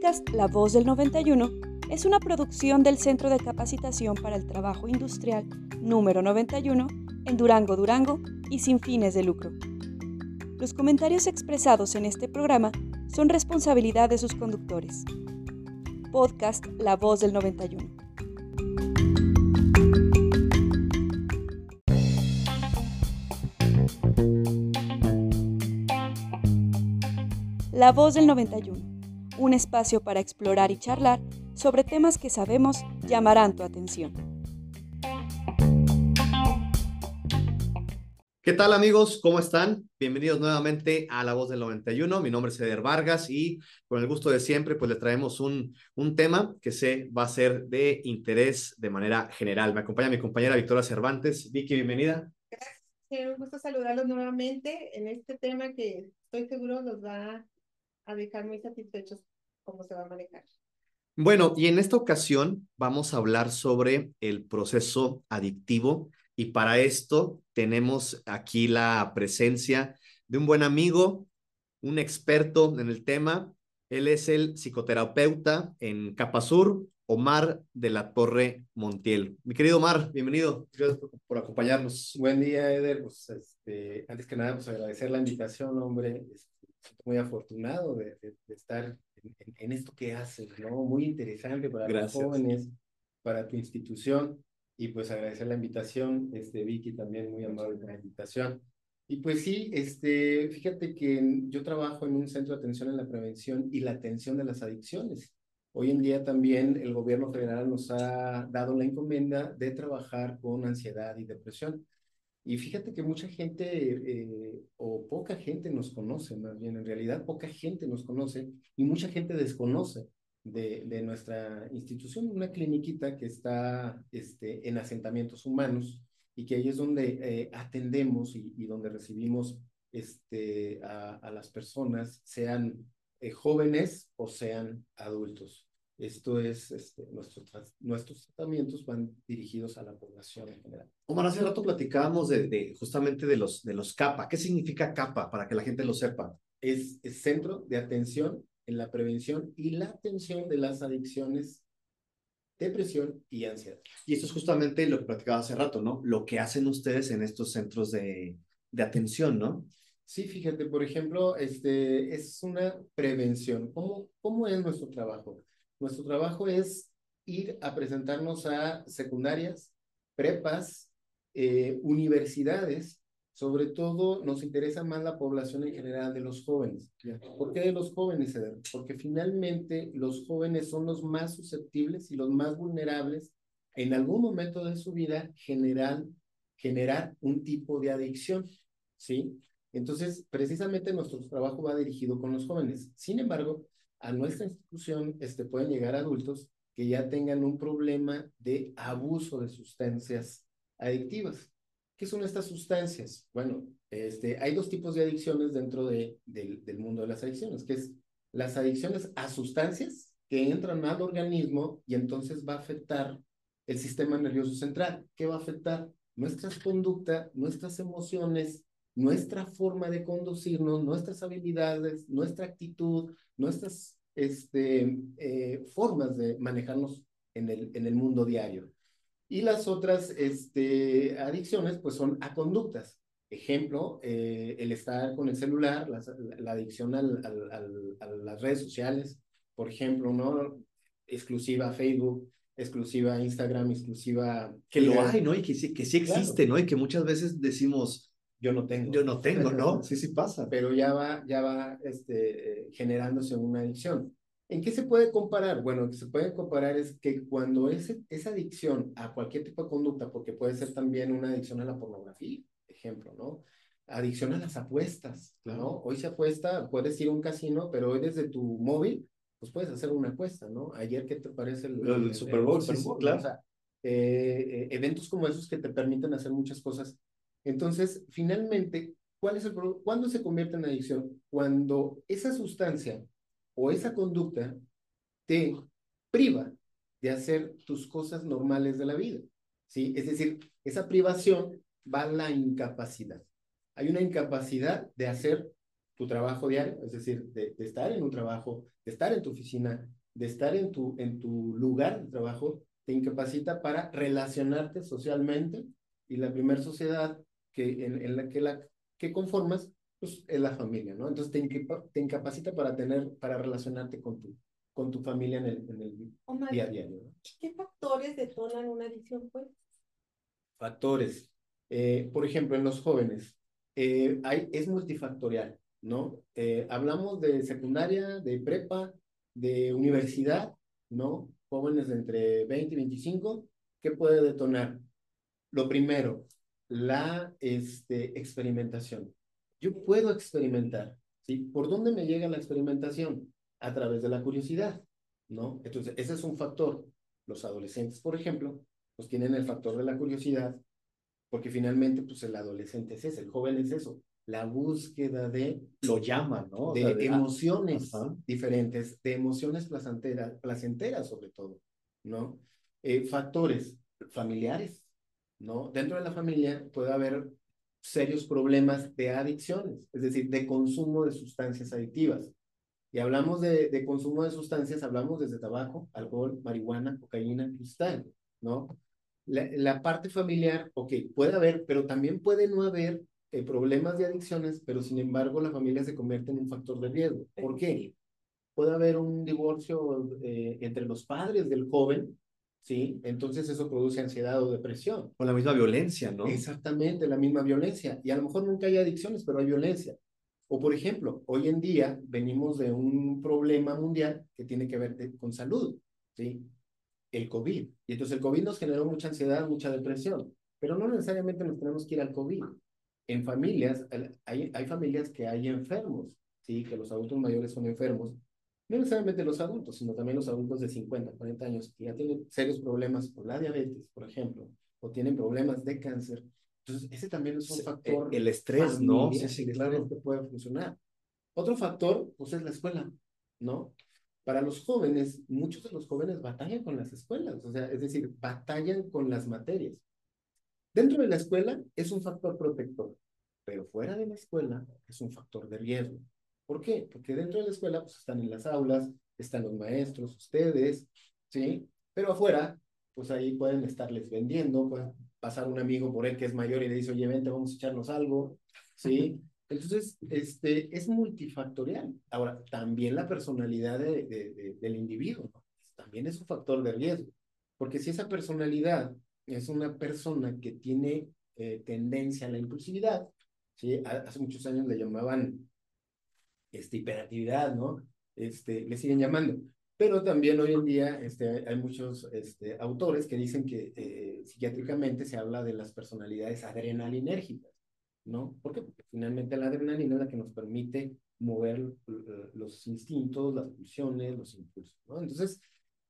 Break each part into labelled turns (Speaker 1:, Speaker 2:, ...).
Speaker 1: podcast La Voz del 91 es una producción del Centro de Capacitación para el Trabajo Industrial número 91 en Durango, Durango y sin fines de lucro. Los comentarios expresados en este programa son responsabilidad de sus conductores. Podcast La Voz del 91. La Voz del 91 un espacio para explorar y charlar sobre temas que sabemos llamarán tu atención.
Speaker 2: ¿Qué tal amigos? ¿Cómo están? Bienvenidos nuevamente a La Voz del 91. Mi nombre es Eder Vargas y con el gusto de siempre pues le traemos un, un tema que se va a ser de interés de manera general. Me acompaña mi compañera Victoria Cervantes. Vicky, bienvenida.
Speaker 3: Gracias, un gusto saludarlos nuevamente en este tema que estoy seguro los va a dejar muy satisfechos cómo se va a manejar.
Speaker 2: Bueno, y en esta ocasión vamos a hablar sobre el proceso adictivo y para esto tenemos aquí la presencia de un buen amigo, un experto en el tema. Él es el psicoterapeuta en Capasur, Omar de la Torre Montiel. Mi querido Omar, bienvenido. Gracias por acompañarnos.
Speaker 4: Buen día, Eder. Pues, este, antes que nada, pues agradecer la invitación, hombre. Estoy muy afortunado de, de estar en, esto que haces, ¿no? Muy interesante para los jóvenes, para tu institución. Y pues agradecer la invitación, este, Vicky también muy amable por la invitación. Y pues sí, este, fíjate que yo trabajo en un centro de atención en la prevención y la atención de las adicciones. Hoy en día también el gobierno federal nos ha dado la encomienda de trabajar con ansiedad y depresión. Y fíjate que mucha gente eh, o poca gente nos conoce, más bien en realidad poca gente nos conoce y mucha gente desconoce de, de nuestra institución, una cliniquita que está este, en asentamientos humanos y que ahí es donde eh, atendemos y, y, donde recibimos este, a, a las personas, sean eh, jóvenes o sean adultos. Esto es, este, nuestros, nuestros tratamientos van dirigidos a la población en general.
Speaker 2: Omar, hace rato platicábamos de, justamente de los, de los CAPA. ¿Qué significa CAPA para que la gente lo sepa?
Speaker 4: Es, es Centro de Atención en la Prevención y la Atención de las Adicciones, Depresión y Ansiedad.
Speaker 2: Y esto es justamente lo que platicaba hace rato, ¿no? Lo que hacen ustedes en estos centros de, de atención, ¿no?
Speaker 4: Sí, fíjate, por ejemplo, este, es una prevención. ¿Cómo, cómo es nuestro trabajo? Nuestro trabajo es ir a presentarnos a secundarias, prepas, eh, universidades. Sobre todo nos interesa más la población en general de los jóvenes. ¿Por qué de los jóvenes, Porque finalmente los jóvenes son los más susceptibles y los más vulnerables en algún momento de su vida generar, generar un tipo de adicción, ¿sí? Entonces, precisamente nuestro trabajo va dirigido con los jóvenes. Sin embargo, a nuestra institución este, pueden llegar adultos que ya tengan un problema de abuso de sustancias adictivas. ¿Qué son estas sustancias? Bueno, este, hay dos tipos de adicciones dentro de, del mundo de las adicciones, que es las adicciones a sustancias que entran al organismo y entonces va a afectar el sistema nervioso central. ¿Qué va a afectar? Nuestras conductas, nuestras emociones, nuestra forma de conducirnos, nuestras habilidades, nuestra actitud, nuestras este, eh, formas de manejarnos en el, en el mundo diario. Y las otras este, adicciones, pues son a conductas. Ejemplo, eh, el estar con el celular, la, la adicción al, al, a las redes sociales, por ejemplo, ¿no? Exclusiva Facebook, exclusiva Instagram, exclusiva...
Speaker 2: Que lo hay, ¿no? Y que sí, que sí existe, ¿no? Y que muchas veces decimos,
Speaker 4: yo no tengo.
Speaker 2: Yo no tengo, ¿no? Sí, sí pasa.
Speaker 4: Pero ya va, ya va este, generándose una adicción. ¿En qué se puede comparar? Bueno, lo que se puede comparar es que cuando ese, esa adicción a cualquier tipo de conducta, porque puede ser también una adicción a la pornografía, ejemplo, ¿no? Adicción a las apuestas, ¿no? Hoy se apuesta, puedes ir a un casino, pero hoy desde tu móvil, pues puedes hacer una apuesta, ¿no? Ayer, ¿qué te parece el,
Speaker 2: el, Super Bowl?
Speaker 4: Super Bowl claro. O sea, eh, eh, eventos como esos que te permiten hacer muchas cosas entonces, finalmente, ¿cuál es el ¿cuándo se convierte en adicción? Cuando esa sustancia o esa conducta te priva de hacer tus cosas normales de la vida. ¿sí? Es decir, esa privación va a la incapacidad. Hay una incapacidad de hacer tu trabajo diario, es decir, de, estar en un trabajo, de estar en tu oficina, de estar en tu, en tu lugar de trabajo, te incapacita para relacionarte socialmente y la primera sociedad que, en, en, la que la que conformas pues, es la familia, ¿no? Entonces te, te incapacita para tener, para relacionarte con tu, con tu familia en el, en el Omar, día a día. ¿no?
Speaker 3: ¿Qué factores detonan una adicción, pues?
Speaker 4: Factores. Eh, por ejemplo, en los jóvenes, eh, hay, es multifactorial, ¿no? Eh, hablamos de secundaria, de prepa, de universidad, ¿no? Jóvenes de entre 20 y 25, ¿qué puede detonar? Lo primero, la este, experimentación. Yo puedo experimentar, ¿sí? ¿Por dónde me llega la experimentación? A través de la curiosidad, ¿no? Entonces, ese es un factor. Los adolescentes, por ejemplo, pues tienen el factor de la curiosidad, porque finalmente, pues el adolescente es ese, el joven es eso, la búsqueda de...
Speaker 2: Lo llama, ¿no?
Speaker 4: De, de emociones diferentes, de emociones placenteras, placenteras sobre todo, ¿no? Eh, factores familiares, ¿no? Dentro de la familia puede haber serios problemas de adicciones, es decir, de consumo de sustancias adictivas. Y hablamos de, de consumo de sustancias, hablamos desde tabaco, alcohol, marihuana, cocaína, cristal, ¿no? La, la parte familiar, ok, puede haber, pero también puede no haber eh, problemas de adicciones, pero sin embargo la familia se convierte en un factor de riesgo. ¿Por qué? Puede haber un divorcio eh, entre los padres del joven, ¿sí? Entonces eso produce ansiedad o depresión.
Speaker 2: O la misma violencia, ¿no?
Speaker 4: Exactamente, la misma violencia. Y a lo mejor nunca hay adicciones, pero hay violencia. O por ejemplo, hoy en día venimos de un problema mundial que tiene que ver con salud, ¿sí? El COVID. Y entonces el COVID nos generó mucha ansiedad, mucha depresión, pero no necesariamente nos tenemos que ir al COVID. En familias, hay, hay familias que hay enfermos, ¿sí? Que los adultos mayores son enfermos no necesariamente los adultos, sino también los adultos de 50, 40 años que ya tienen serios problemas con la diabetes, por ejemplo, o tienen problemas de cáncer. Entonces, ese también es un factor.
Speaker 2: El estrés, ¿no?
Speaker 4: Sí, sí, claro. que puede funcionar. Otro factor, pues, es la escuela, ¿no? Para los jóvenes, muchos de los jóvenes batallan con las escuelas, o sea, es decir, batallan con las materias. Dentro de la escuela es un factor protector, pero fuera de la escuela es un factor de riesgo. ¿Por qué? Porque dentro de la escuela pues, están en las aulas, están los maestros, ustedes, ¿sí? Pero afuera, pues ahí pueden estarles vendiendo, puede pasar un amigo por él que es mayor y le dice, oye, vente, vamos a echarnos algo, ¿sí? Entonces, este, es multifactorial. Ahora, también la personalidad de, del individuo, ¿no? también es un factor de riesgo, porque si esa personalidad es una persona que tiene eh, tendencia a la impulsividad, ¿sí? Hace muchos años le llamaban este, hiperactividad, ¿no? Este, le siguen llamando. Pero también hoy en día este, hay muchos este, autores que dicen que eh, psiquiátricamente se habla de las personalidades adrenalinérgicas, ¿no? ¿Por qué? Porque finalmente la adrenalina es la que nos permite mover uh, los instintos, las pulsiones, los impulsos, ¿no? Entonces,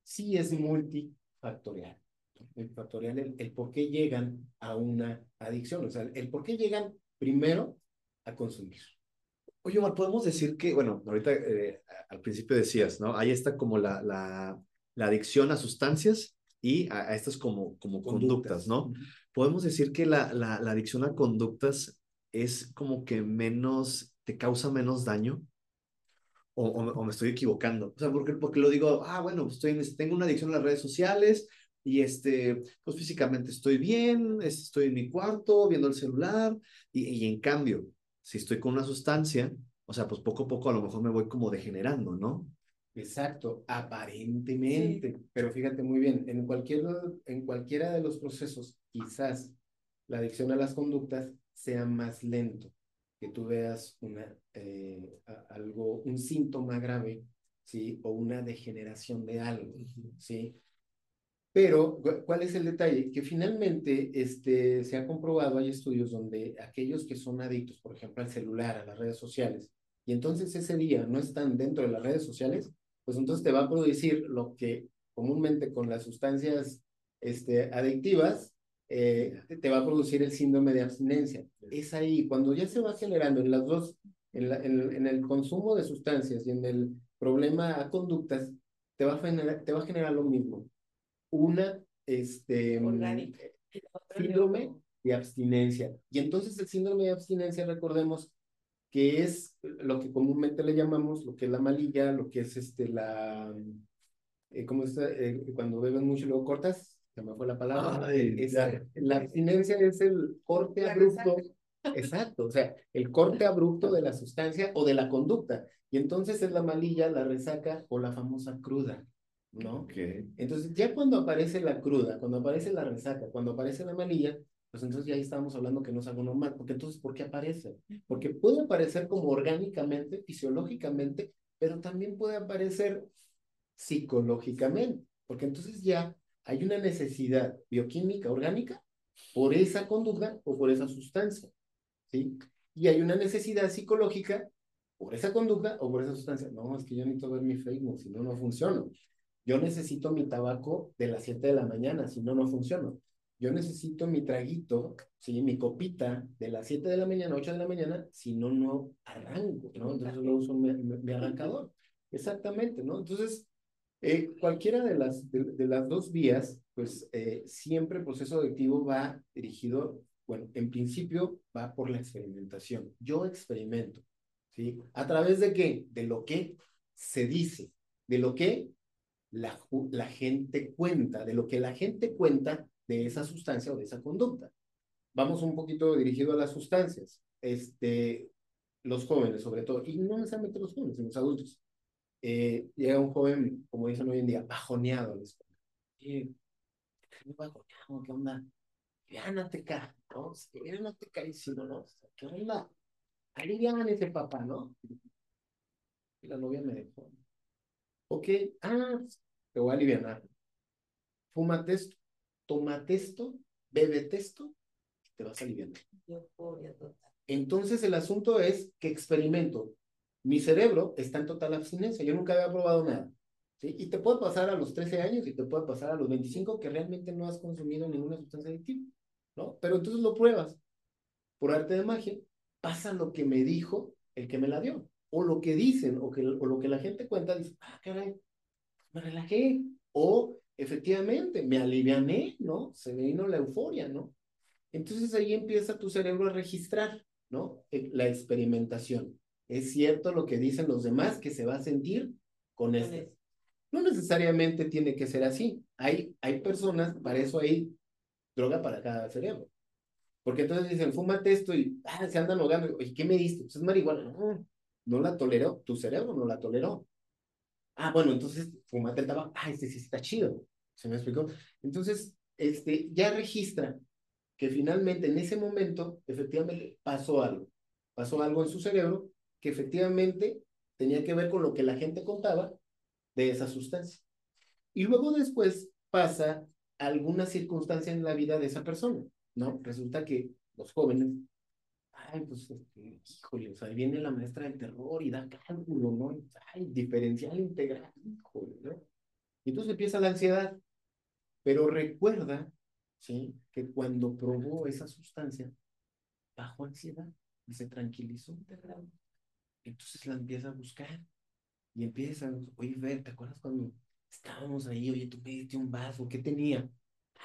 Speaker 4: sí es multifactorial. Multifactorial el, el por qué llegan a una adicción, o sea, el por qué llegan primero a consumir.
Speaker 2: Oye, Omar, podemos decir que, bueno, ahorita eh, al principio decías, ¿no? Ahí está como la, la, la adicción a sustancias y a, a estas como, como conductas, conductas ¿no? Podemos decir que la, la, la, adicción a conductas es como que menos, te causa menos daño. O, o, o me estoy equivocando. O sea, porque, porque lo digo, ah, bueno, estoy en, tengo una adicción a las redes sociales y este, pues físicamente estoy bien, estoy en mi cuarto viendo el celular y, y en cambio, si estoy con una sustancia, o sea, pues poco a poco a lo mejor me voy como degenerando, ¿no?
Speaker 4: Exacto, aparentemente, sí. pero fíjate muy bien, en, cualquier, en cualquiera de los procesos, quizás la adicción a las conductas sea más lento, que tú veas una, eh, algo, un síntoma grave, ¿sí? O una degeneración de algo, ¿sí? Pero, ¿cuál es el detalle? Que finalmente este, se ha comprobado, hay estudios donde aquellos que son adictos, por ejemplo, al celular, a las redes sociales, y entonces ese día no están dentro de las redes sociales, pues entonces te va a producir lo que comúnmente con las sustancias este, adictivas eh, te va a producir el síndrome de abstinencia. Es ahí, cuando ya se va generando en las dos, en, la, en, en el consumo de sustancias y en el problema a conductas, te va a generar, te va a generar lo mismo una este, síndrome de abstinencia. Y entonces el síndrome de abstinencia, recordemos, que es lo que comúnmente le llamamos, lo que es la malilla, lo que es este, la, eh, ¿cómo está? Eh, cuando beben mucho y luego cortas, se me fue la palabra. la abstinencia es el corte abrupto. Exacto, o sea, el corte abrupto de la sustancia o de la conducta. Y entonces es la malilla, la resaca o la famosa cruda, ¿no?
Speaker 2: Okay.
Speaker 4: Entonces, ya cuando aparece la cruda, cuando aparece la resaca, cuando aparece la malilla, pues entonces ya ahí estamos hablando que no es algo normal. Porque entonces, ¿por qué aparece? Porque puede aparecer como orgánicamente, fisiológicamente, pero también puede aparecer psicológicamente. Porque entonces ya hay una necesidad bioquímica, orgánica, por esa conducta o por esa sustancia. ¿Sí? Y hay una necesidad psicológica por esa conducta o por esa sustancia. No, es que yo necesito ver mi Facebook, si no, no funciona. Yo necesito mi tabaco de las 7 de la mañana, si no, no funciona yo necesito mi traguito, ¿sí? mi copita de las 7 de la mañana, 8 de la mañana, si no, no arranco, ¿no? Entonces no uso mi, arrancador. Exactamente, ¿no? Entonces, eh, cualquiera de las, de, las dos vías, pues eh, siempre el proceso adictivo va dirigido, bueno, en principio va por la experimentación. Yo experimento, ¿sí? ¿A través de qué? De lo que se dice, de lo que la, la gente cuenta, de lo que la gente cuenta de esa sustancia o de esa conducta. Vamos un poquito dirigido a las sustancias. Este, los jóvenes, sobre todo, y no necesariamente los jóvenes, sino los adultos. Eh, llega un joven, como dicen hoy en día, bajoneado escuela. ¿Qué bajoneado? ¿Qué onda? Ya no te caes, ¿no? Ya no te caes, sino, ¿no? ¿Qué onda? Alivian ese papá, ¿no? Y la novia me dejó. Ok, ah, te voy a aliviar. Fúmate esto toma esto, bebe esto, y te vas aliviando. Entonces el asunto es que experimento. Mi cerebro está en total abstinencia. Yo nunca había probado nada. ¿sí? Y te puede pasar a los 13 años y te puede pasar a los 25 que realmente no has consumido ninguna sustancia adictiva. ¿no? Pero entonces lo pruebas. Por arte de magia, pasa lo que me dijo el que me la dio. O lo que dicen, o, que, o lo que la gente cuenta, dice, ah, caray, me relajé. O efectivamente, me aliviané, ¿no? Se vino la euforia, ¿no? Entonces ahí empieza tu cerebro a registrar, ¿no? Eh, la experimentación. Es cierto lo que dicen los demás que se va a sentir con esto. No necesariamente tiene que ser así. Hay, hay personas, para eso hay droga para cada cerebro. Porque entonces dicen, fúmate esto y ah, se andan ahogando. Oye, ¿qué me diste? Pues es marihuana. No, no la toleró. Tu cerebro no la toleró. Ah, bueno, entonces fúmate el tabaco. Ah, este sí está chido. ¿Se me explicó? Entonces, este, ya registra que finalmente en ese momento, efectivamente, pasó algo. Pasó algo en su cerebro que efectivamente tenía que ver con lo que la gente contaba de esa sustancia. Y luego después pasa alguna circunstancia en la vida de esa persona, ¿no? Resulta que los jóvenes, ay, pues, este, híjole, o sea, viene la maestra del terror y da cálculo, ¿no? Ay, diferencial integral, híjole, ¿no? Y entonces empieza la ansiedad. Pero recuerda, ¿sí? Que cuando probó esa sustancia, bajó ansiedad y se tranquilizó. Entonces la empieza a buscar y empieza, oye, Ver, ¿te acuerdas cuando estábamos ahí? Oye, tú me diste un vaso, ¿qué tenía?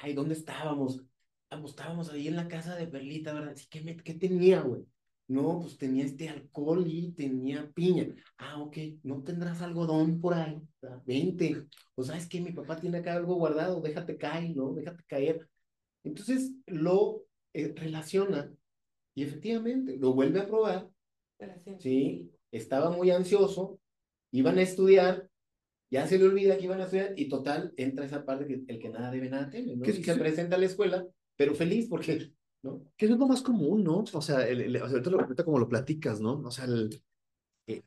Speaker 4: Ay, ¿dónde estábamos? Ah, pues, estábamos ahí en la casa de Perlita, ¿verdad? ¿qué, ¿qué tenía, güey? No, pues tenía este alcohol y tenía piña. Ah, ok, ¿no tendrás algodón por ahí? Vente. O sabes que mi papá tiene acá algo guardado, déjate caer, ¿no? Déjate caer. Entonces lo eh, relaciona y efectivamente lo vuelve a probar. Sí, estaba muy ansioso, iban a estudiar, ya se le olvida que iban a estudiar y total entra esa parte que el que nada debe nada teme, ¿no? Que se presenta a la escuela, pero feliz porque ¿no?
Speaker 2: Que es lo más común, ¿no? O sea, el, ahorita, como lo platicas, ¿no? O sea, el, eh,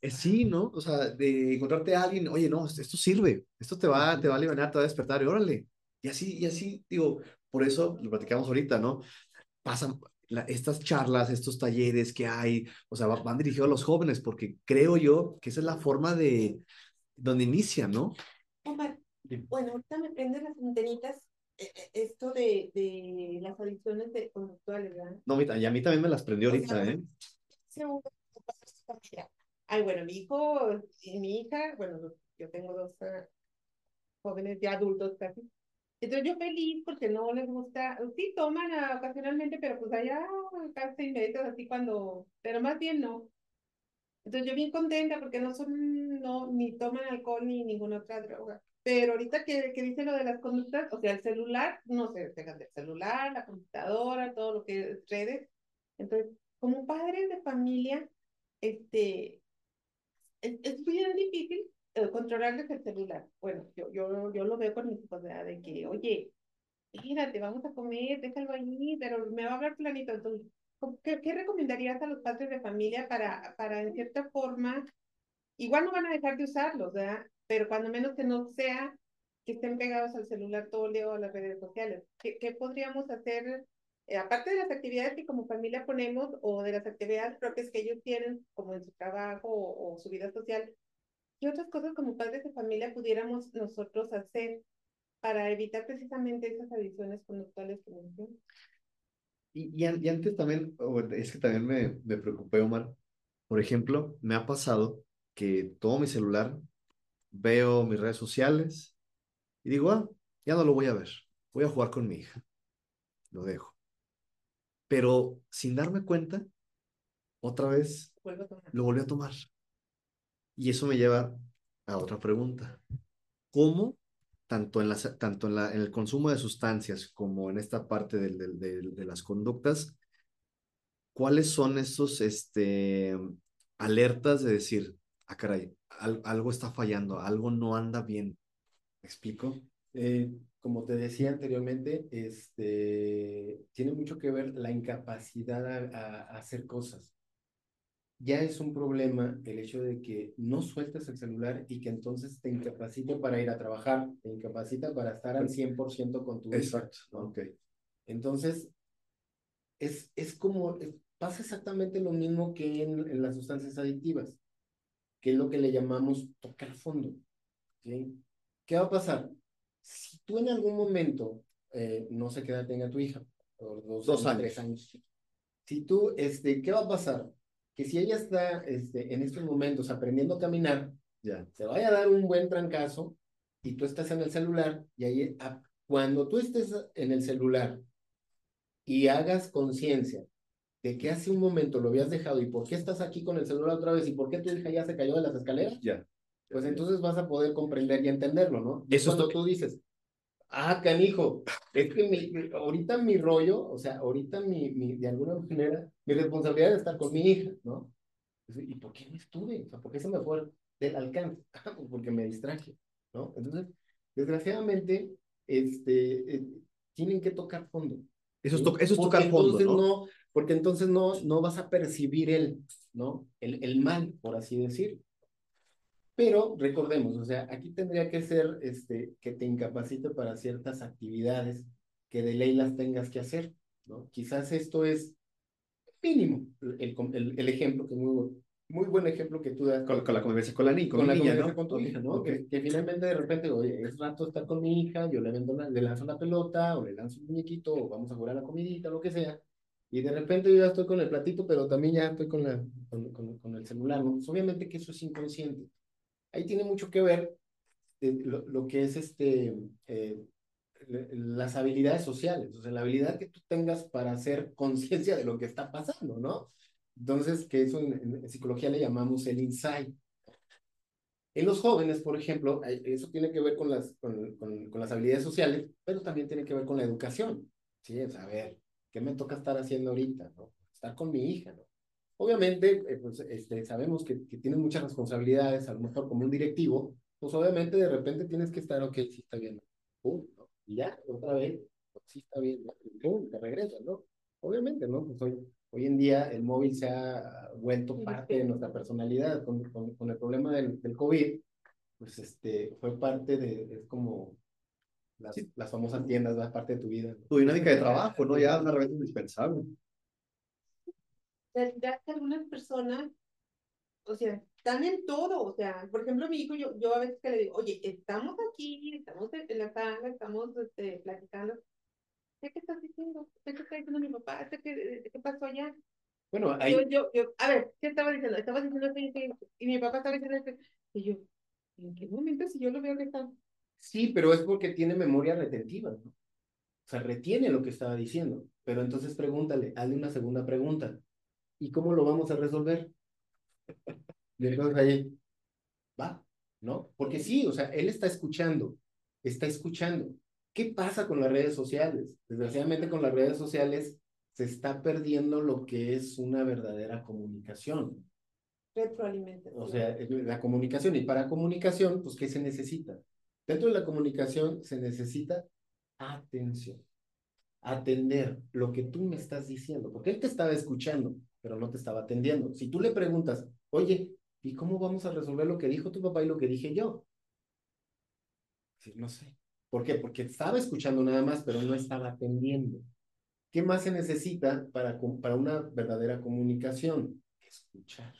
Speaker 2: eh, sí, ¿no? O sea, de encontrarte a alguien, oye, no, esto sirve, esto te va, te va a liberar, te va a despertar, y órale. Y así, y así, digo, por eso lo platicamos ahorita, ¿no? Pasan estas charlas, estos talleres que hay, o sea, van, dirigidos a los jóvenes, porque creo yo que esa es la forma de donde inician, ¿no?
Speaker 3: Omar, bueno, ahorita me prenden las antenitas esto de, de las adicciones de conductuales, ¿verdad? No,
Speaker 2: y a mí también me las prendió ahorita, ¿eh?
Speaker 3: Ay, bueno, mi hijo y mi hija, bueno, yo tengo dos uh, jóvenes ya adultos casi, Entonces yo feliz porque no les gusta, sí toman ocasionalmente, pero pues allá casi inmediatas así cuando, pero más bien no. Entonces yo bien contenta porque no son, no, ni toman alcohol ni ninguna otra droga. Pero ahorita que, que dice lo de las conductas, o sea, el celular, no se dejan del celular, la computadora, todo lo que es redes. Entonces, como padres de familia, este, es, es bien difícil eh, controlarles el celular. Bueno, yo, yo, yo lo veo con mis hijos, de que, oye, te vamos a comer, déjalo ahí, pero me va a hablar planito. Entonces, ¿qué, ¿qué recomendarías a los padres de familia para, para, en cierta forma, igual no van a dejar de usarlos, ¿verdad? Pero cuando menos que no sea que estén pegados al celular todo el día o a las redes sociales. ¿Qué, qué podríamos hacer, eh, aparte de las actividades que como familia ponemos o de las actividades propias que ellos tienen, como en su trabajo o, o su vida social, ¿Qué otras cosas como padres de familia pudiéramos nosotros hacer para evitar precisamente esas adicciones conductuales que mencionas?
Speaker 2: Y, y, y, antes también, es que también me, me preocupé, Omar. Por ejemplo, me ha pasado que tomo mi celular, veo mis redes sociales y digo, ah, ya no lo voy a ver, voy a jugar con mi hija. Lo dejo. Pero sin darme cuenta, otra vez lo volví a tomar. Y eso me lleva a otra pregunta. ¿Cómo, tanto en, la, tanto en, la, en el consumo de sustancias como en esta parte de, de, de las conductas, cuáles son esos este, alertas de decir, ah, caray, algo está fallando, algo no anda bien? ¿Me explico?
Speaker 4: Eh, como te decía anteriormente, este, tiene mucho que ver la incapacidad a, a hacer cosas ya es un problema el hecho de que no sueltes el celular y que entonces te incapacite para ir a trabajar, te incapacita para estar al 100% con tu
Speaker 2: Exacto,
Speaker 4: okay. Entonces, es, es como, pasa exactamente lo mismo que en, en, las sustancias adictivas, que es lo que le llamamos tocar fondo. ¿sí? ¿Qué va a pasar? Si tú en algún momento, eh, no sé qué edad tenga tu hija, dos, dos años, tres años, si tú, este, ¿qué va a pasar? que si ella está este, en estos momentos aprendiendo a caminar, ya, se vaya a dar un buen trancazo y tú estás en el celular y ahí, cuando tú estés en el celular y hagas conciencia de que hace un momento lo habías dejado y por qué estás aquí con el celular otra vez y por qué tu hija ya se cayó de las escaleras,
Speaker 2: ya.
Speaker 4: pues entonces vas a poder comprender y entenderlo, ¿no?
Speaker 2: Eso
Speaker 4: es
Speaker 2: lo
Speaker 4: que tú dices. Ah, canijo, es que mi, ahorita mi rollo, o sea, ahorita mi, mi, de alguna manera, mi responsabilidad es estar con mi hija, ¿no? ¿Y por qué no estuve? O sea, ¿por qué se me fue del alcance? Ah, pues porque me distraje, ¿no? Entonces, desgraciadamente, este, eh, tienen que tocar fondo.
Speaker 2: Eso es, to eso es tocar fondo, ¿no?
Speaker 4: ¿no? Porque entonces no, no vas a percibir el, ¿no? El, el mal, por así decirlo. Pero recordemos, o sea, aquí tendría que ser este, que te incapacite para ciertas actividades que de ley las tengas que hacer, ¿no? Quizás esto es mínimo, el, el, el ejemplo, que muy, muy buen ejemplo que tú das.
Speaker 2: Con, con la convivencia con la niña,
Speaker 4: con, con la niña, ¿no? con tu hija, ¿no? Okay. Que, que, finalmente de repente, oye, es rato estar con mi hija, yo le, vendo la, le lanzo la pelota, o le lanzo un muñequito, o vamos a jugar a la comidita, lo que sea, y de repente yo ya estoy con el platito, pero también ya estoy con, la, con, con, con el celular, ¿no? Pues obviamente que eso es inconsciente ahí tiene mucho que ver eh, lo, lo, que es este, eh, las habilidades sociales, o sea, la habilidad que tú tengas para hacer conciencia de lo que está pasando, ¿no? Entonces, que eso en, en, psicología le llamamos el insight. En los jóvenes, por ejemplo, eso tiene que ver con las, con, con, con las habilidades sociales, pero también tiene que ver con la educación, ¿sí? O a ver, ¿qué me toca estar haciendo ahorita, no? Estar con mi hija, ¿no? Obviamente, eh, pues este, sabemos que, que tienes muchas responsabilidades, a lo mejor como un directivo, pues obviamente de repente tienes que estar, ok, sí está bien, pum, ¿no? y ya, otra vez, pues, sí está bien, pum, te regresas, ¿no? Obviamente, ¿no? Pues hoy, hoy en día el móvil se ha vuelto parte de nuestra personalidad con, con, con el problema del, del, COVID, pues este, fue parte de, es como las, sí. las famosas tiendas, ¿no? parte de tu vida.
Speaker 2: Tu dinámica de trabajo, ¿no? Ya una vez indispensable
Speaker 3: ya que algunas personas, o sea, están en todo, o sea, por ejemplo, mi hijo, yo, yo a veces que le digo, oye, estamos aquí, estamos en la sala, estamos este, platicando, ¿qué estás diciendo? ¿Qué está diciendo mi papá? ¿Qué, qué pasó allá?
Speaker 2: Bueno, ahí...
Speaker 3: Yo, yo, yo, a ver, ¿qué estaba diciendo? Estaba diciendo esto y, y mi papá estaba diciendo esto, y yo, ¿en qué momento si yo lo veo que está
Speaker 4: Sí, pero es porque tiene memoria retentiva, ¿no? O sea, retiene lo que estaba diciendo. Pero entonces pregúntale, hazle una segunda pregunta. ¿Y cómo lo vamos a resolver? Y entonces ahí, va, ¿no? Porque sí, o sea, él está escuchando, está escuchando. ¿Qué pasa con las redes sociales? Desgraciadamente con las redes sociales se está perdiendo lo que es una verdadera comunicación.
Speaker 3: Retroalimentación.
Speaker 4: O sea, la comunicación. Y para comunicación, pues, ¿qué se necesita? Dentro de la comunicación se necesita atención. Atender lo que tú me estás diciendo, porque él te estaba escuchando, pero no te estaba atendiendo. Si tú le preguntas, oye, ¿y cómo vamos a resolver lo que dijo tu papá y lo que dije yo? No sé. ¿Por qué? Porque estaba escuchando nada más, pero no estaba atendiendo. ¿Qué más se necesita para, para una verdadera comunicación? Escuchar.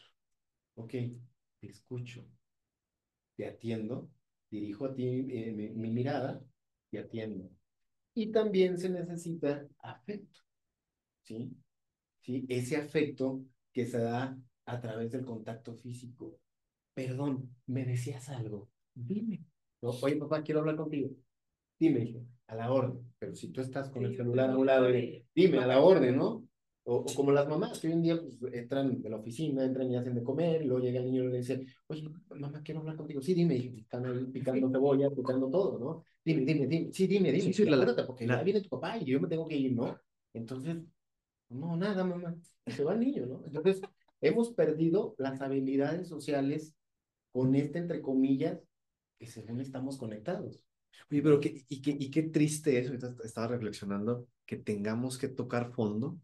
Speaker 4: Ok, te escucho, te atiendo, dirijo a ti eh, mi, mi mirada y atiendo. Y también se necesita afecto, ¿sí? ¿sí? Ese afecto que se da a través del contacto físico. Perdón, ¿me decías algo? Dime. No, Oye, papá, quiero hablar contigo. Dime, a la orden. Pero si tú estás con el celular a un lado, dime, a la orden, ¿no? O, o, como las mamás, que hoy en día pues, entran de la oficina, entran y hacen de comer, y luego llega el niño y le dice, oye, mamá, quiero hablar contigo. Sí, dime, hijo, están ahí picando cebolla, picando todo, ¿no? Dime, dime, dime. Sí, dime, dime. Sí, sí, la, porque la... ya viene tu papá y yo me tengo que ir, ¿no? Entonces, no, nada, mamá. Y se va el niño, ¿no? Entonces, hemos perdido las habilidades sociales con este, entre comillas, que según estamos conectados.
Speaker 2: Oye, pero qué, y, qué, y qué triste eso, estaba reflexionando, que tengamos que tocar fondo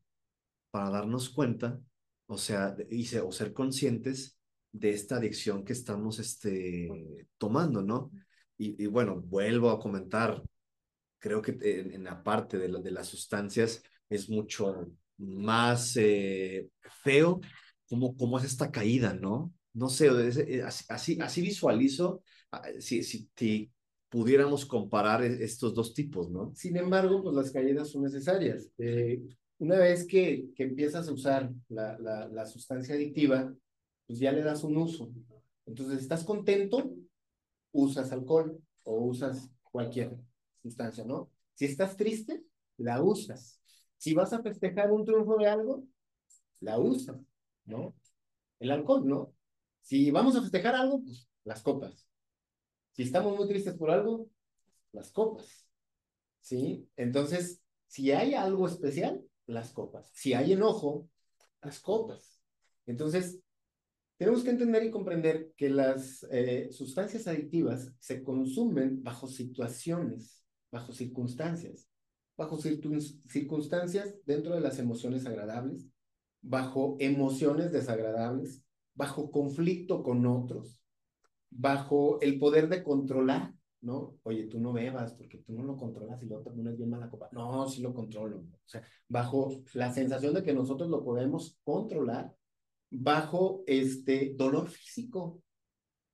Speaker 2: para darnos cuenta, o sea, o ser conscientes de esta adicción que estamos este, tomando, ¿no? Y, y bueno, vuelvo a comentar, creo que en, en la parte de, la, de, las sustancias es mucho más eh, feo cómo, cómo es esta caída, ¿no? No sé, es, así, así visualizo, si, si, si pudiéramos comparar estos dos tipos, ¿no?
Speaker 4: Sin embargo, pues las caídas son necesarias. Eh, una vez que, que empiezas a usar la, la, la, sustancia adictiva, pues ya le das un uso. Entonces, ¿estás contento? Usas alcohol o usas cualquier sustancia, ¿no? Si estás triste, la usas. Si vas a festejar un triunfo de algo, la usas, ¿no? El alcohol, ¿no? Si vamos a festejar algo, pues las copas. Si estamos muy tristes por algo, las copas. ¿Sí? Entonces, si hay algo especial, las copas. Si hay enojo, las copas. Entonces, tenemos que entender y comprender que las eh, sustancias adictivas se consumen bajo situaciones, bajo circunstancias, bajo circunstancias dentro de las emociones agradables, bajo emociones desagradables, bajo conflicto con otros, bajo el poder de controlar, ¿no? Oye, tú no bebas porque tú no lo controlas y luego te pones bien mala copa. No, sí lo controlo. O sea, bajo la sensación de que nosotros lo podemos controlar, bajo este dolor físico,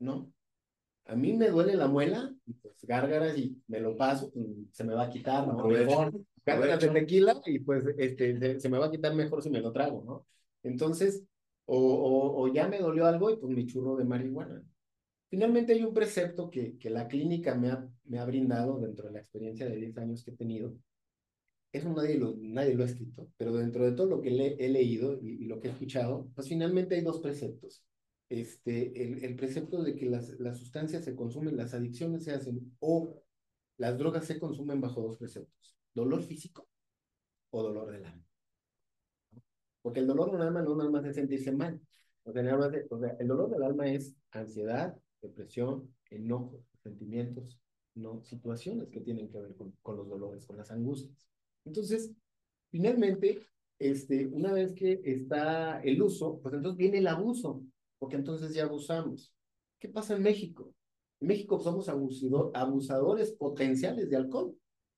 Speaker 4: ¿no? A mí me duele la muela, pues gárgaras y me lo paso, pues, se me va a quitar, ¿no? Mejor, gárgaras de tequila y pues este, se, se, me va a quitar mejor si me lo trago, ¿no? Entonces, o, o, o ya me dolió algo y pues mi churro de marihuana. Finalmente hay un precepto que, que la clínica me ha, me ha brindado dentro de la experiencia de 10 años que he tenido. Eso nadie lo, nadie lo ha escrito, pero dentro de todo lo que le, he leído y, y, lo que he escuchado, pues finalmente hay dos preceptos. Este, el, el precepto de que las, las sustancias se consumen, las adicciones se hacen o las drogas se consumen bajo dos preceptos, dolor físico o dolor del alma. Porque el dolor del alma no nada más es sentirse mal. O sea, nada más de, o sea, el dolor del alma es ansiedad, depresión, enojo, sentimientos, no situaciones que tienen que ver con, con, los dolores, con las angustias. Entonces, finalmente, este, una vez que está el uso, pues entonces viene el abuso, porque entonces ya abusamos. ¿Qué pasa en México? En México somos abusador, abusadores potenciales de alcohol,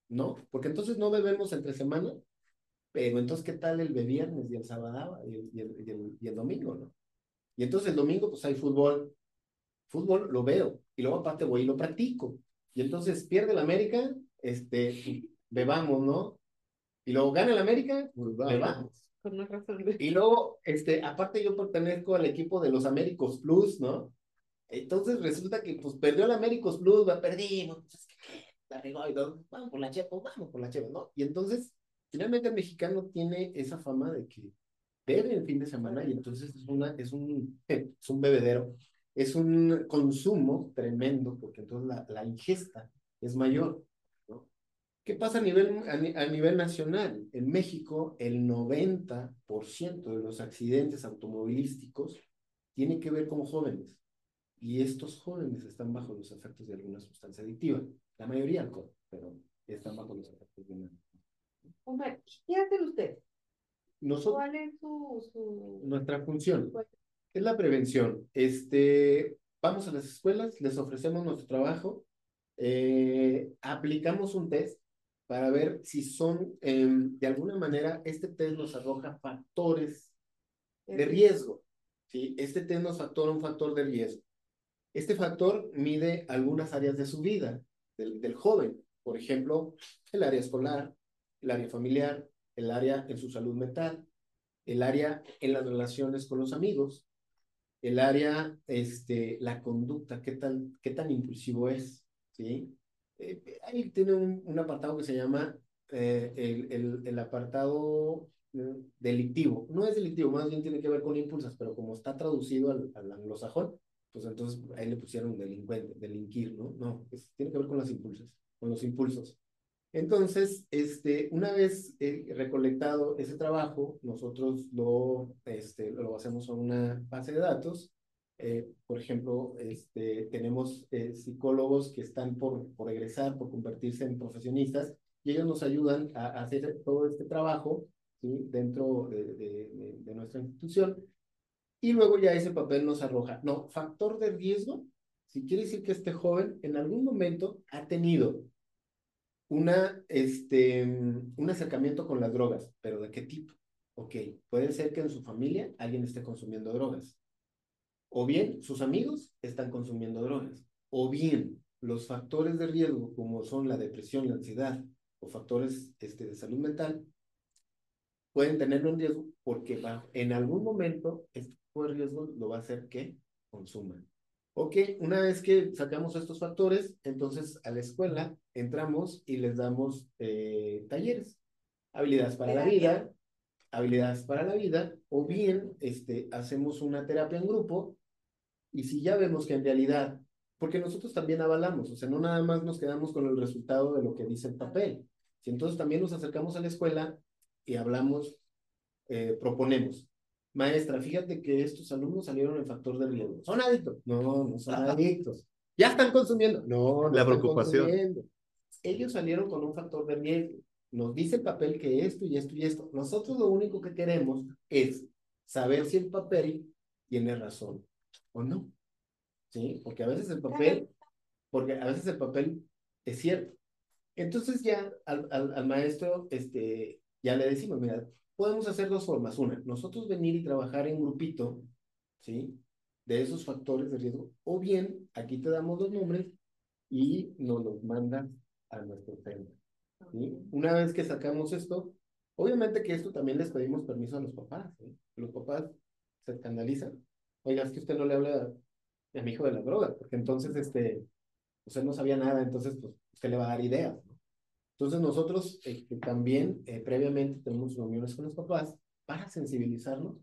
Speaker 4: ¿no? Porque entonces no bebemos entre semana, pero entonces, ¿qué tal el viernes y el sábado y el, y el, y el, y el domingo, no? Y entonces el domingo, pues hay fútbol, fútbol lo veo y luego aparte voy y lo practico. Y entonces pierde la América, este, bebamos, ¿no? Y luego gana el América, pues bebamos.
Speaker 3: Con más razón.
Speaker 4: Y luego, este, aparte yo pertenezco al equipo de los Américos Plus, ¿no? Entonces resulta que pues perdió el Américos Plus, va, perdimos, pues, la regó y todo, vamos por la chepa, vamos por la chepa, ¿no? Y entonces, finalmente el mexicano tiene esa fama de que bebe el fin de semana y entonces es, una, es, un, es un bebedero, es un consumo tremendo porque entonces la, la ingesta es mayor. ¿no? ¿Qué pasa a nivel, a, a nivel nacional? En México, el 90% de los accidentes automovilísticos tienen que ver con jóvenes. Y estos jóvenes están bajo los efectos de alguna sustancia adictiva. La mayoría alcohol, pero están bajo los efectos de una.
Speaker 3: Omar, ¿qué hacen ustedes?
Speaker 4: Nosotros,
Speaker 3: ¿Cuál es su, su...
Speaker 4: nuestra función es la prevención. Este, vamos a las escuelas, les ofrecemos nuestro trabajo, eh, aplicamos un test para ver si son, eh, de alguna manera, este test nos arroja factores de riesgo. ¿sí? Este test nos factora un factor de riesgo. Este factor mide algunas áreas de su vida, del, del joven. Por ejemplo, el área escolar, el área familiar, el área en su salud mental, el área en las relaciones con los amigos, el área, este, la conducta, qué tan, qué tan impulsivo es, ¿sí? Eh, ahí tiene un, apartado que se llama eh, el, el, el, apartado eh, delictivo. No es delictivo, más bien tiene que ver con impulsos, pero como está traducido al, anglosajón, pues entonces ahí le pusieron delincuente, delinquir, ¿no? No, tiene que ver con los impulsos, con los impulsos. Entonces, este, una vez eh, recolectado ese trabajo, nosotros lo, este, lo hacemos en una base de datos. Eh, por ejemplo, este, tenemos eh, psicólogos que están por, por egresar, por convertirse en profesionistas, y ellos nos ayudan a, hacer todo este trabajo ¿sí? dentro de, de, de nuestra institución y luego ya ese papel nos arroja, no, factor de riesgo, si quiere decir que este joven en algún momento ha tenido una, este, un acercamiento con las drogas, pero ¿de qué tipo? Ok, puede ser que en su familia alguien esté consumiendo drogas, o bien sus amigos están consumiendo drogas, o bien los factores de riesgo como son la depresión, la ansiedad o factores este, de salud mental pueden tenerlo en riesgo porque en algún momento este tipo de riesgo lo va a hacer que consuman. Ok, una vez que sacamos estos factores, entonces a la escuela entramos y les damos eh, talleres, habilidades para la vida, habilidades para la vida, o bien este, hacemos una terapia en grupo y si ya vemos que en realidad, porque nosotros también avalamos, o sea, no nada más nos quedamos con el resultado de lo que dice el papel, si entonces también nos acercamos a la escuela y hablamos, eh, proponemos, maestra, fíjate que estos alumnos salieron en factor de riesgo. ¿Son adictos? No, no son adictos. ¿Ya están consumiendo? No, no
Speaker 2: La
Speaker 4: están
Speaker 2: preocupación.
Speaker 4: consumiendo. Ellos salieron con un factor de riesgo. Nos dice el papel que esto y esto y esto. Nosotros lo único que queremos es saber si el papel tiene razón o no. ¿Sí? Porque a veces el papel, porque a veces el papel es cierto. Entonces ya al, al, al maestro, este, ya le decimos, mira, podemos hacer dos formas. Una, nosotros venir y trabajar en grupito, ¿sí? De esos factores de riesgo. O bien, aquí te damos los nombres y nos los mandas a nuestro centro. ¿sí? Una vez que sacamos esto, obviamente que esto también les pedimos permiso a los papás. ¿sí? Los papás se escandalizan. Oiga, es que usted no le habla a mi hijo de la droga, porque entonces, este, usted no sabía nada, entonces, pues, usted le va a dar ideas, ¿no? Entonces nosotros eh, también eh, previamente tenemos reuniones con los papás para sensibilizarnos,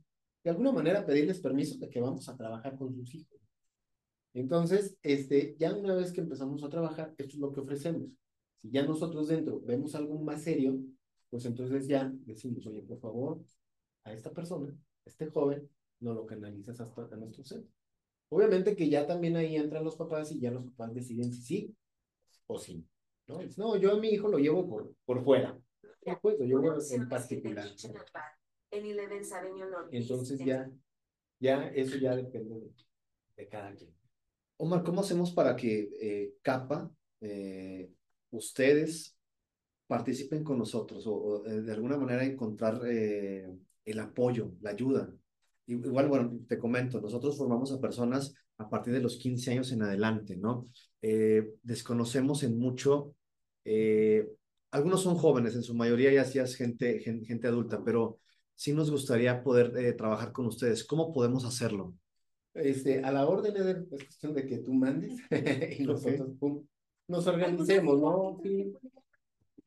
Speaker 4: de alguna manera pedirles permiso de que vamos a trabajar con sus hijos. Entonces, este, ya una vez que empezamos a trabajar, esto es lo que ofrecemos. Si ya nosotros dentro vemos algo más serio, pues entonces ya decimos, oye, por favor, a esta persona, a este joven, no lo canalizas hasta a nuestro centro. Obviamente que ya también ahí entran los papás y ya los papás deciden si sí o sí. ¿no? No, yo a mi hijo lo llevo por, por fuera. Pues lo llevo en particular. Entonces ya, ya eso ya depende de, de cada quien.
Speaker 2: Omar, ¿cómo hacemos para que eh, CAPA, eh, ustedes participen con nosotros o, o eh, de alguna manera encontrar eh, el apoyo, la ayuda? Igual, bueno, te comento, nosotros formamos a personas a partir de los 15 años en adelante, ¿no? Eh, desconocemos en mucho, eh, algunos son jóvenes, en su mayoría ya sí es gente, gente, gente adulta, pero sí nos gustaría poder eh, trabajar con ustedes. ¿Cómo podemos hacerlo?
Speaker 4: este, a la orden, Eder, es cuestión de que tú mandes y nosotros pum, nos organicemos, ¿no? Sí.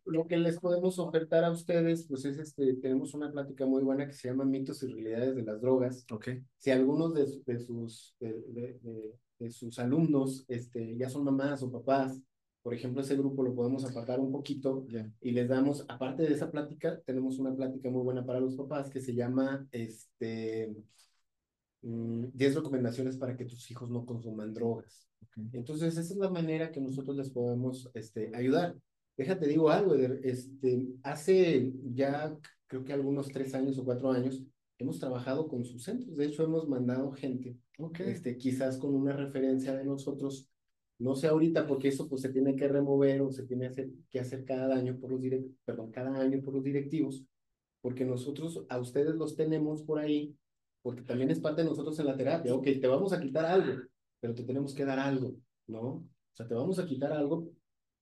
Speaker 4: Lo que les podemos ofertar a ustedes, pues es este, tenemos una plática muy buena que se llama Mitos y Realidades de las Drogas.
Speaker 2: Ok.
Speaker 4: Si algunos de, de sus, de, de, de, de sus alumnos este, ya son mamás o papás, por ejemplo, ese grupo lo podemos apartar un poquito
Speaker 2: Ya.
Speaker 4: y les damos, aparte de esa plática, tenemos una plática muy buena para los papás que se llama, este, mm, 10 recomendaciones para que tus hijos no consuman drogas.
Speaker 2: Ok.
Speaker 4: Entonces, esa es la manera que nosotros les podemos este, ayudar. Déjate, digo algo, Eder, este, hace ya creo que algunos tres años o cuatro años, hemos trabajado con sus centros. De hecho, hemos mandado gente, este, quizás con una referencia de nosotros, no sé ahorita porque eso pues se tiene que remover o se tiene hacer- que hacer cada año por los direct, perdón, cada año por los directivos, porque nosotros a ustedes los tenemos por ahí, porque también es parte de nosotros en la terapia. Ok, te vamos a quitar algo, pero te tenemos que dar algo, ¿no? O sea, te vamos a quitar algo,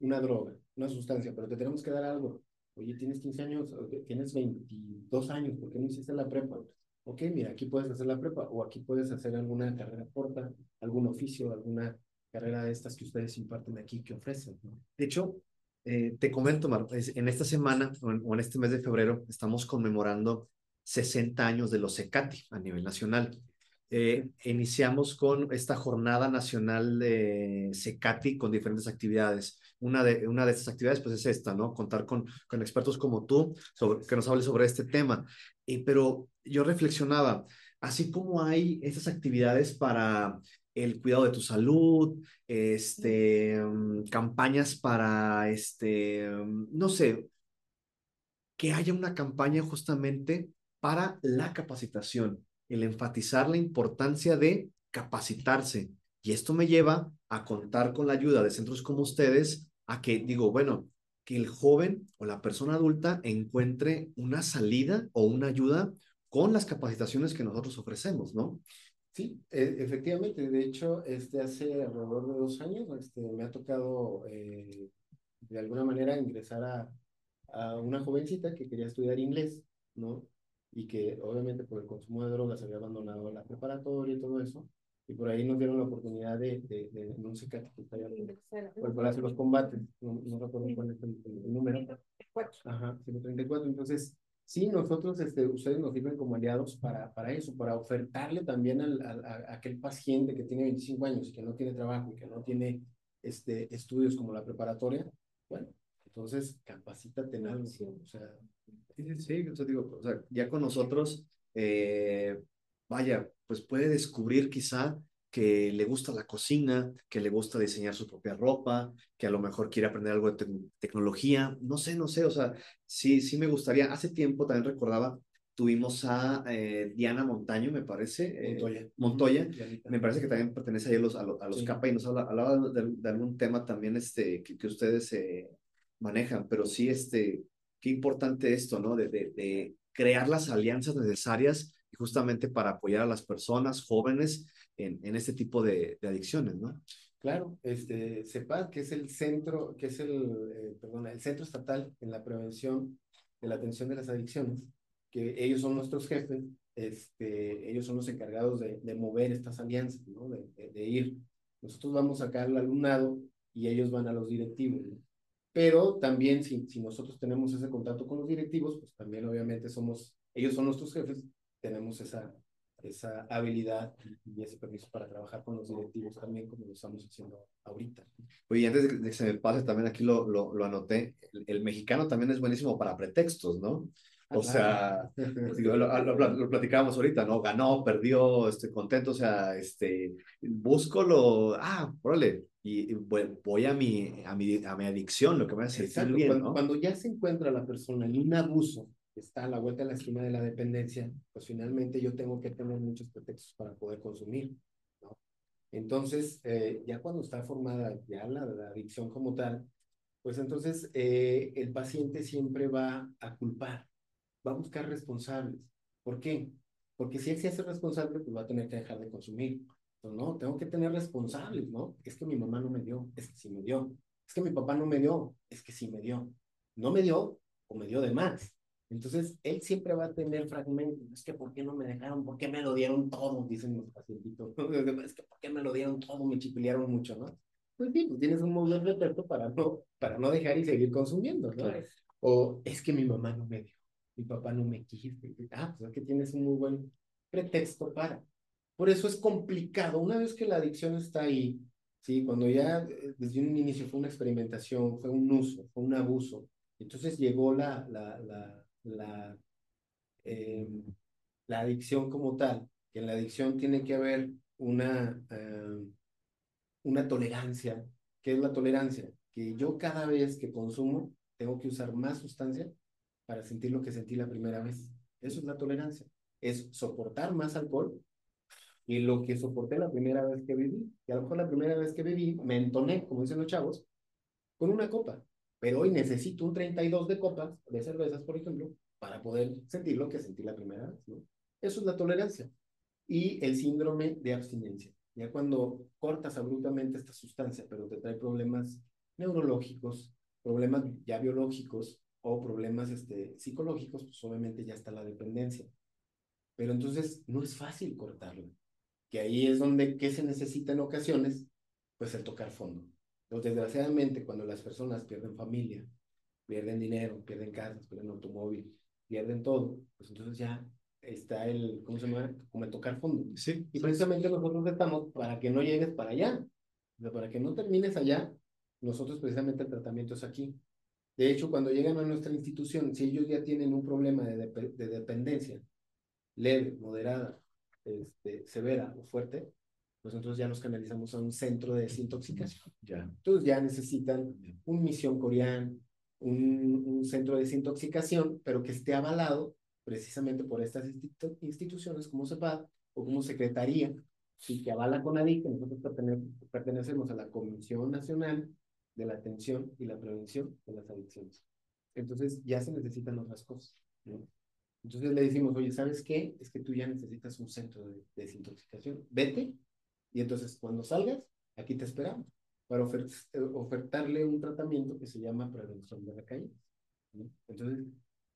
Speaker 4: una droga, una sustancia, pero te tenemos que dar algo. Oye, tienes 15 años, tienes 22 años, ¿por qué no hiciste la prepa? Ok, mira, aquí puedes hacer la prepa o aquí puedes hacer alguna carrera corta, algún oficio, alguna carrera de estas que ustedes imparten aquí, que ofrecen.
Speaker 2: De hecho, eh, te comento, Mar, en esta semana o en, o en este mes de febrero estamos conmemorando 60 años de los CECATI a nivel nacional. Eh, iniciamos con esta jornada nacional de CECATI con diferentes actividades. Una de, una de estas actividades pues es esta, ¿no? Contar con, con expertos como tú sobre, que nos hable sobre este tema. Eh, pero yo reflexionaba, así como hay estas actividades para el cuidado de tu salud, este, mm, campañas para, este, mm, no sé, que haya una campaña justamente para la capacitación, el enfatizar la importancia de capacitarse. Y esto me lleva a contar con la ayuda de centros como ustedes, a que digo, bueno, que el joven o la persona adulta encuentre una salida o una ayuda con las capacitaciones que nosotros ofrecemos, ¿no?
Speaker 4: Sí, e- efectivamente. De hecho, este, hace alrededor de dos años este, me ha tocado eh, de alguna manera ingresar a, a una jovencita que quería estudiar inglés, ¿no? Y que obviamente por el consumo de drogas había abandonado la preparatoria y todo eso. Y por ahí nos dieron la oportunidad de, de, de en un CECAT que por, por Palacio de los Combates, no, no recuerdo cuál es el, el número. Ajá, 134. Entonces, sí, nosotros, este, ustedes nos sirven como aliados para, para eso, para ofertarle también al, al- a, aquel paciente que tiene 25 años y que no tiene trabajo y que no tiene este, estudios como la preparatoria. Bueno, entonces capacítate en algo. O sea,
Speaker 2: Sí, sí, sí, o sea, digo, o sea, ya con nosotros, eh, vaya, pues puede descubrir quizá que le gusta la cocina, que le gusta diseñar su propia ropa, que a lo mejor quiere aprender algo de tec- tecnología, no sé, no sé, o sea, sí, sí me gustaría. Hace tiempo también recordaba, tuvimos a eh, Diana Montaño, me parece, eh,
Speaker 4: Montoya.
Speaker 2: Montoya,
Speaker 4: Dianita.
Speaker 2: me parece que también pertenece a los, a los, a los
Speaker 4: Sí.
Speaker 2: CAPA y nos habla, hablaba de, de algún tema también este, que, que ustedes eh, manejan, pero sí, este, qué importante esto, ¿no? De, de, de crear las alianzas necesarias y justamente para apoyar a las personas jóvenes en, en este tipo de, de adicciones, ¿no?
Speaker 4: Claro, este, CEPAD, que es el centro, que es el, eh, perdona, el Centro Estatal en la Prevención de la Atención de las Adicciones, que ellos son nuestros jefes, este, ellos son los encargados de, de mover estas alianzas, ¿no? De, de- de ir. Nosotros vamos a sacar al alumnado y ellos van a los directivos, ¿no? Pero también si, si nosotros tenemos ese contacto con los directivos, pues también obviamente somos, ellos son nuestros jefes, tenemos esa, esa habilidad y ese permiso para trabajar con los directivos también, como lo estamos haciendo ahorita.
Speaker 2: Oye, antes de que, se me pase, también aquí lo, lo, lo anoté, el, el mexicano también es buenísimo para pretextos, ¿no? O sea, digo, lo, lo, platicábamos ahorita, ¿no? Ganó, perdió, estoy contento, o sea, este, busco lo, ah, órale, y, voy, a mi, a mi, a mi adicción, lo que me hace sentir bien,
Speaker 4: cuando,
Speaker 2: ¿no?
Speaker 4: cuando ya se encuentra la persona en un abuso, está a la vuelta de la esquina de la dependencia, pues finalmente yo tengo que tener muchos pretextos para poder consumir, ¿no? Entonces, eh, ya cuando está formada ya la, la adicción como tal, pues entonces eh, el paciente siempre va a culpar, va a buscar responsables. ¿Por qué? Porque si él se hace responsable, pues va a tener que dejar de consumir. Entonces, no, tengo que tener responsables, ¿no? Es que mi mamá no me dio, es que sí me dio. Es que mi papá no me dio, es que sí me dio. No me dio o me dio de más. Entonces, él siempre va a tener fragmentos. Es que, ¿por qué no me dejaron? ¿Por qué me lo dieron todo? Dicen los pacientitos. Es que, ¿por qué me lo dieron todo? Me chipilearon mucho, ¿no? Pues sí, pues tienes un módulo de reperto para no, para no dejar y seguir consumiendo, ¿no? O es que mi mamá no me dio, mi papá no me quiso. Ah, pues es que tienes un muy buen pretexto para. Por eso es complicado. Una vez que la adicción está ahí, ¿sí? Cuando ya eh, desde un inicio fue una experimentación, fue un uso, fue un abuso, entonces llegó la, la, la, la, em, la adicción como tal, que en la adicción tiene que haber una, em, una tolerancia. ¿Qué es la tolerancia? Que yo cada vez que consumo tengo que usar más sustancia para sentir lo que sentí la primera vez. Eso es la tolerancia. Es soportar más alcohol y lo que soporté la primera vez que viví. Y a lo mejor la primera vez que viví me entoné, como dicen los chavos, con una copa. Pero hoy necesito un 32 de copas, de cervezas, por ejemplo, para poder sentir lo que sentí la primera vez. ¿no? Eso es la tolerancia. Y el síndrome de abstinencia. Ya cuando cortas abruptamente esta sustancia, pero te trae problemas neurológicos, problemas ya biológicos o problemas este, psicológicos, pues obviamente ya está la dependencia. Pero entonces no es fácil cortarlo. Que ahí es donde, ¿qué se necesita en ocasiones? Pues el tocar fondo. Entonces, desgraciadamente, cuando las personas pierden familia, pierden dinero, pierden casas, pierden automóvil, pierden todo, pues entonces ya está el, ¿cómo se llama? Como el tocar fondo.
Speaker 2: Sí.
Speaker 4: Y precisamente nosotros estamos para que no llegues para allá, o sea, para que no termines allá, nosotros precisamente el tratamiento es aquí. De hecho, cuando llegan a nuestra institución, si ellos ya tienen un problema de, de dependencia leve, moderada, este, severa o fuerte, nosotros ya los canalizamos a un centro de desintoxicación. Ya. Entonces ya necesitan un misión coreana, un, un centro de desintoxicación, pero que esté avalado precisamente por estas instituciones como CEPAD o como Secretaría, y que avala con ADIC, nosotros pertenecemos a la Comisión Nacional de la Atención y la Prevención de las Adicciones. Entonces ya se necesitan otras cosas. Entonces le decimos, oye, ¿sabes qué? Es que tú ya necesitas un centro de, desintoxicación. Vete y entonces cuando salgas, aquí te esperamos para ofertarle un tratamiento que se llama prevención de recaídas. Entonces,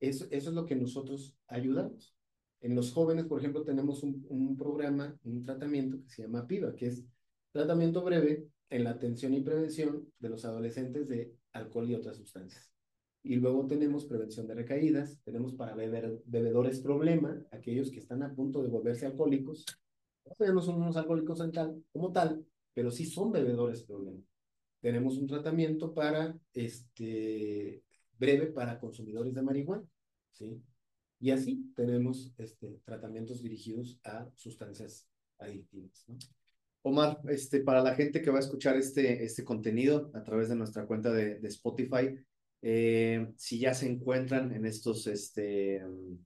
Speaker 4: eso, eso es lo que nosotros ayudamos. En los jóvenes, por ejemplo, tenemos un, un programa, un tratamiento que se llama PIVA, que es tratamiento breve en la atención y prevención de los adolescentes de alcohol y otras sustancias. Y luego tenemos prevención de recaídas, tenemos para bebedores problema, aquellos que están a punto de volverse alcohólicos. No son unos alcohólicos como tal, pero sí son bebedores problema. Tenemos un tratamiento para este breve para consumidores de marihuana, ¿sí? Y así tenemos este, tratamientos dirigidos a sustancias adictivas, ¿no?
Speaker 2: Omar, este, para la gente que va a escuchar este, este contenido a través de nuestra cuenta de, de Spotify, eh, si ya se encuentran en estos, este,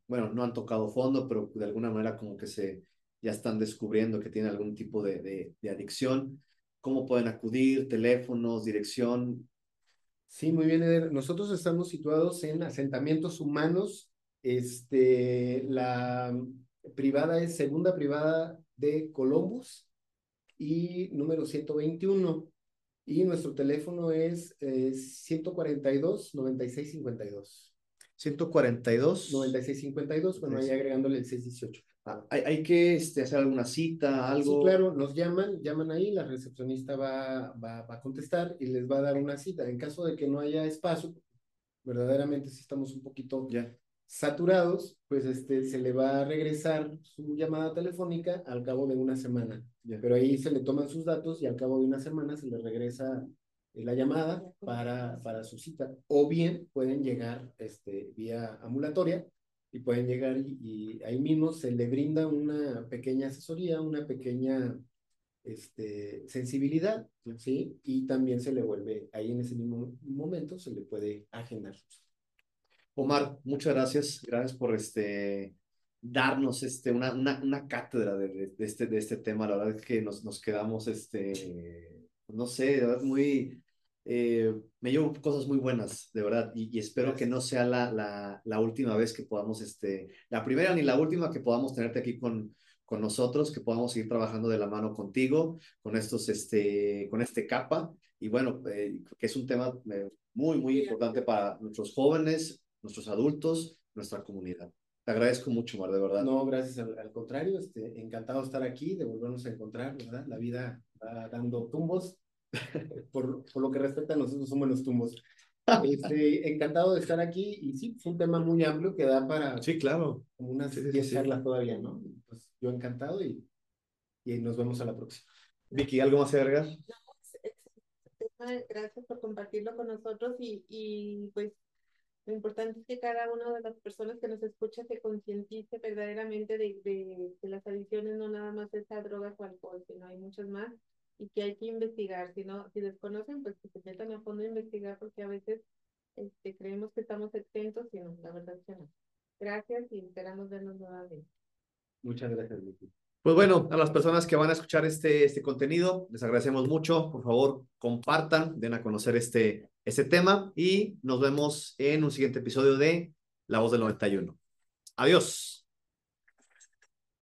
Speaker 2: bueno, no han tocado fondo, pero de alguna manera como que se ya están descubriendo que tienen algún tipo de, de, de adicción, ¿cómo pueden acudir? Teléfonos, dirección,
Speaker 4: Sí, muy bien, Eder. Nosotros estamos situados en asentamientos humanos. Este, la privada es segunda privada de Columbus y número 121. Y nuestro teléfono es eh, 142 9652.
Speaker 2: 142
Speaker 4: 9652, bueno, ahí agregándole el 618.
Speaker 2: ¿Hay, hay que este, hacer alguna cita, algo?
Speaker 4: Sí, claro, nos llaman, llaman ahí, la recepcionista va, va, va a contestar y les va a dar una cita. En caso de que no haya espacio, verdaderamente si estamos un poquito
Speaker 2: Ya.
Speaker 4: saturados, pues este, se le va a regresar su llamada telefónica al cabo de una semana.
Speaker 2: Ya.
Speaker 4: Pero ahí se le toman sus datos y al cabo de una semana se le regresa eh, la llamada para, para su cita. O bien pueden llegar este, vía ambulatoria y pueden llegar y, y ahí mismo se le brinda una pequeña asesoría, una pequeña este, sensibilidad, ¿sí? Y también se le vuelve, ahí en ese mismo momento se le puede agendar.
Speaker 2: Omar, muchas gracias. Gracias por este, darnos este, una, una, una cátedra de, de, este, de este tema. La verdad es que nos, nos quedamos, este, no sé, de verdad muy... eh, me llevo cosas muy buenas, de verdad, y, y espero que no sea la, la, la última vez que podamos, este, la primera ni la última que podamos tenerte aquí con, con nosotros, que podamos seguir trabajando de la mano contigo, con estos, este, con este capa, y bueno, eh, que es un tema eh, muy, muy importante para nuestros jóvenes, nuestros adultos, nuestra comunidad. Te agradezco mucho, Mar, de verdad.
Speaker 4: No, gracias al, al, contrario, este, encantado de estar aquí, de volvernos a encontrar, ¿verdad? La vida va dando tumbos, por, por lo que respecta a nosotros somos los tumbos. Este, encantado de estar aquí y sí, es un tema muy amplio que da para
Speaker 2: sí, claro.
Speaker 4: unas 10 sí, sí, charlas todavía, ¿no? Pues yo encantado y, y nos vemos a la próxima.
Speaker 2: Vicky, ¿algo más que agregar?
Speaker 3: Gracias por compartirlo con nosotros y, y pues lo importante es que cada una de las personas que nos escucha se concientice verdaderamente de, de, de, las adicciones, no nada más esa droga o alcohol, sino hay muchas más y que hay que investigar. Si no, si desconocen, pues que se metan a fondo a investigar porque a veces este, creemos que estamos exentos y no, la verdad es que no. Gracias y esperamos vernos nuevamente.
Speaker 4: Muchas gracias, Vicky.
Speaker 2: Pues bueno, a las personas que van a escuchar este, este contenido, les agradecemos mucho. Por favor, compartan, den a conocer este, este tema y nos vemos en un siguiente episodio de La Voz del 91. Adiós.